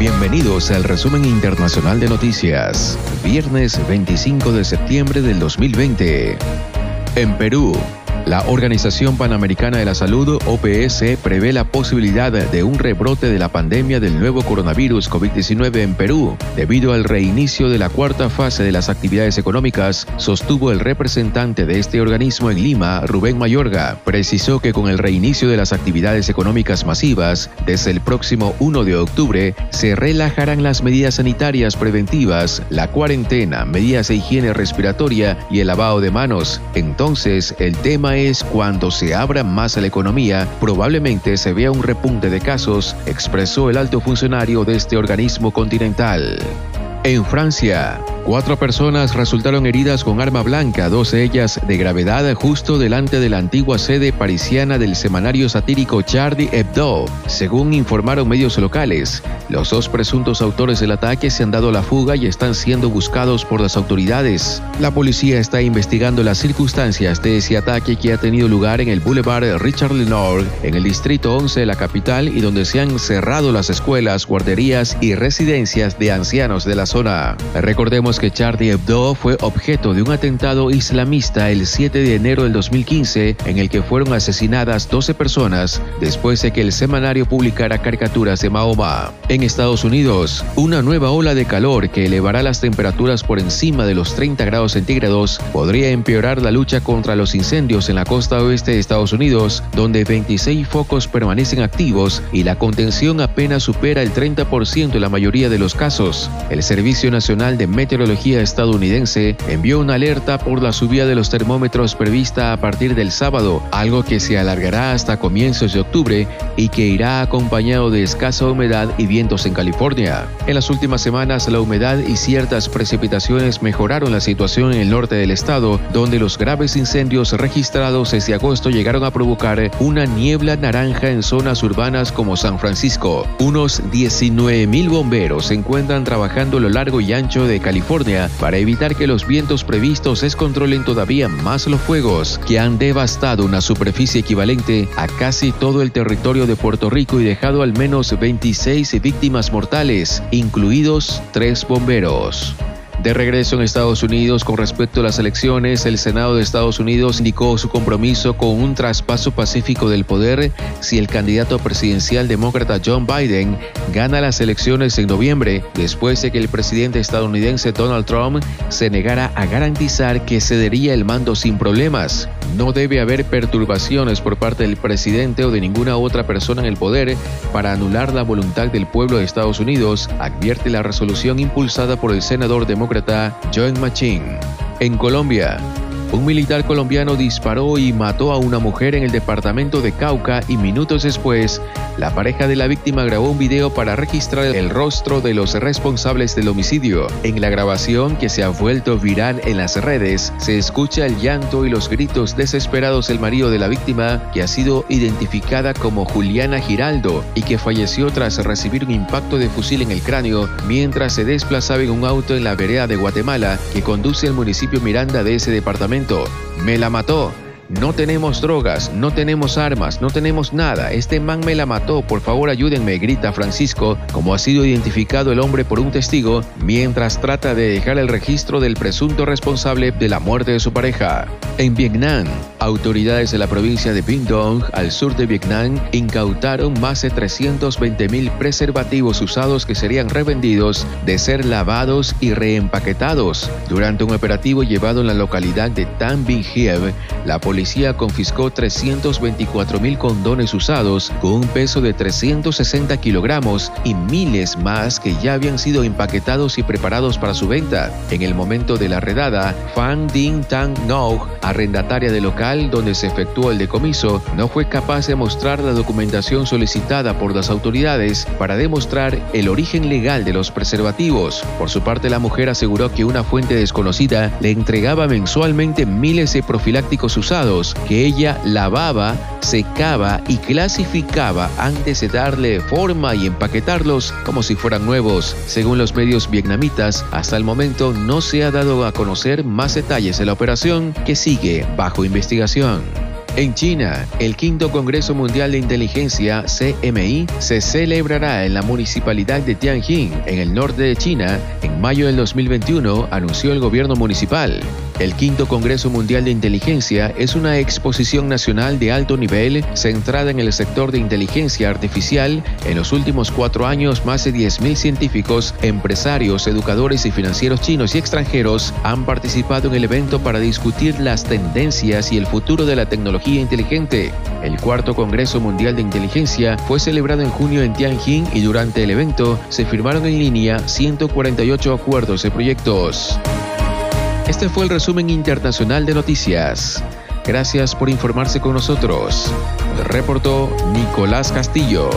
Bienvenidos al resumen internacional de noticias, viernes 25 de septiembre del 2020. En Perú, la Organización Panamericana de la Salud, OPS, prevé la posibilidad de un rebrote de la pandemia del nuevo coronavirus COVID-19 en Perú. Debido al reinicio de la cuarta fase de las actividades económicas, sostuvo el representante de este organismo en Lima, Rubén Mayorga. Precisó que con el reinicio de las actividades económicas masivas, desde el próximo 1 de octubre, se relajarán las medidas sanitarias preventivas, la cuarentena, medidas de higiene respiratoria y el lavado de manos. Entonces, el tema es cuando se abra más la economía, probablemente se vea un repunte de casos, expresó el alto funcionario de este organismo continental. En Francia, cuatro personas resultaron heridas con arma blanca, dos de ellas de gravedad, justo delante de la antigua sede parisiana del semanario satírico Charlie Hebdo, según informaron medios locales. Los dos presuntos autores del ataque se han dado la fuga y están siendo buscados por las autoridades. La policía está investigando las circunstancias de ese ataque que ha tenido lugar en el Boulevard Richard Lenoir, en el distrito 11 de la capital y donde se han cerrado las escuelas, guarderías y residencias de ancianos de la zona. Recordemos que Charlie Hebdo fue objeto de un atentado islamista el 7 de enero del 2015 en el que fueron asesinadas 12 personas después de que el semanario publicara caricaturas de Mahoma. En Estados Unidos, una nueva ola de calor que elevará las temperaturas por encima de los 30 grados centígrados podría empeorar la lucha contra los incendios en la costa oeste de Estados Unidos, donde 26 focos permanecen activos y la contención apenas supera el 30% en la mayoría de los casos. El Servicio Nacional de Meteorología estadounidense envió una alerta por la subida de los termómetros prevista a partir del sábado, algo que se alargará hasta comienzos de octubre y que irá acompañado de escasa humedad y vientos en California. En las últimas semanas la humedad y ciertas precipitaciones mejoraron la situación en el norte del estado, donde los graves incendios registrados desde agosto llegaron a provocar una niebla naranja en zonas urbanas como San Francisco. Unos 19 mil bomberos se encuentran trabajando largo y ancho de California para evitar que los vientos previstos descontrolen todavía más los fuegos, que han devastado una superficie equivalente a casi todo el territorio de Puerto Rico y dejado al menos 26 víctimas mortales, incluidos tres bomberos. De regreso en Estados Unidos con respecto a las elecciones, el Senado de Estados Unidos indicó su compromiso con un traspaso pacífico del poder si el candidato presidencial demócrata John Biden gana las elecciones en noviembre, después de que el presidente estadounidense Donald Trump se negara a garantizar que cedería el mando sin problemas. No debe haber perturbaciones por parte del presidente o de ninguna otra persona en el poder para anular la voluntad del pueblo de Estados Unidos, advierte la resolución impulsada por el senador demócrata Joan Machín. En Colombia, un militar colombiano disparó y mató a una mujer en el departamento de Cauca y minutos después, la pareja de la víctima grabó un video para registrar el rostro de los responsables del homicidio. En la grabación, que se ha vuelto viral en las redes, se escucha el llanto y los gritos desesperados del marido de la víctima, que ha sido identificada como Juliana Giraldo y que falleció tras recibir un impacto de fusil en el cráneo mientras se desplazaba en un auto en la vereda de Guatemala que conduce al municipio Miranda de ese departamento me la mató. No tenemos drogas, no tenemos armas, no tenemos nada. Este man me la mató, por favor ayúdenme, grita Francisco, como ha sido identificado el hombre por un testigo, mientras trata de dejar el registro del presunto responsable de la muerte de su pareja. En Vietnam, autoridades de la provincia de Binh Dong, al sur de Vietnam, incautaron más de 320 mil preservativos usados que serían revendidos de ser lavados y reempaquetados. Durante un operativo llevado en la localidad de Tan Binh Hieb, la policía confiscó 324 mil condones usados con un peso de 360 kilogramos y miles más que ya habían sido empaquetados y preparados para su venta. En el momento de la redada, Fan Ding Tang Ngo, arrendataria del local donde se efectuó el decomiso, no fue capaz de mostrar la documentación solicitada por las autoridades para demostrar el origen legal de los preservativos. Por su parte, la mujer aseguró que una fuente desconocida le entregaba mensualmente miles de profilácticos usados que ella lavaba, secaba y clasificaba antes de darle forma y empaquetarlos como si fueran nuevos. Según los medios vietnamitas, hasta el momento no se ha dado a conocer más detalles de la operación que sigue bajo investigación. En China, el quinto Congreso Mundial de Inteligencia, CMI, se celebrará en la municipalidad de Tianjin, en el norte de China, en mayo del 2021, anunció el gobierno municipal. El quinto Congreso Mundial de Inteligencia es una exposición nacional de alto nivel centrada en el sector de inteligencia artificial. En los últimos cuatro años, más de 10.000 científicos, empresarios, educadores y financieros chinos y extranjeros han participado en el evento para discutir las tendencias y el futuro de la tecnología inteligente. El cuarto Congreso Mundial de Inteligencia fue celebrado en junio en Tianjin y durante el evento se firmaron en línea 148 acuerdos y proyectos. Este fue el resumen internacional de noticias. Gracias por informarse con nosotros. Reportó Nicolás Castillo.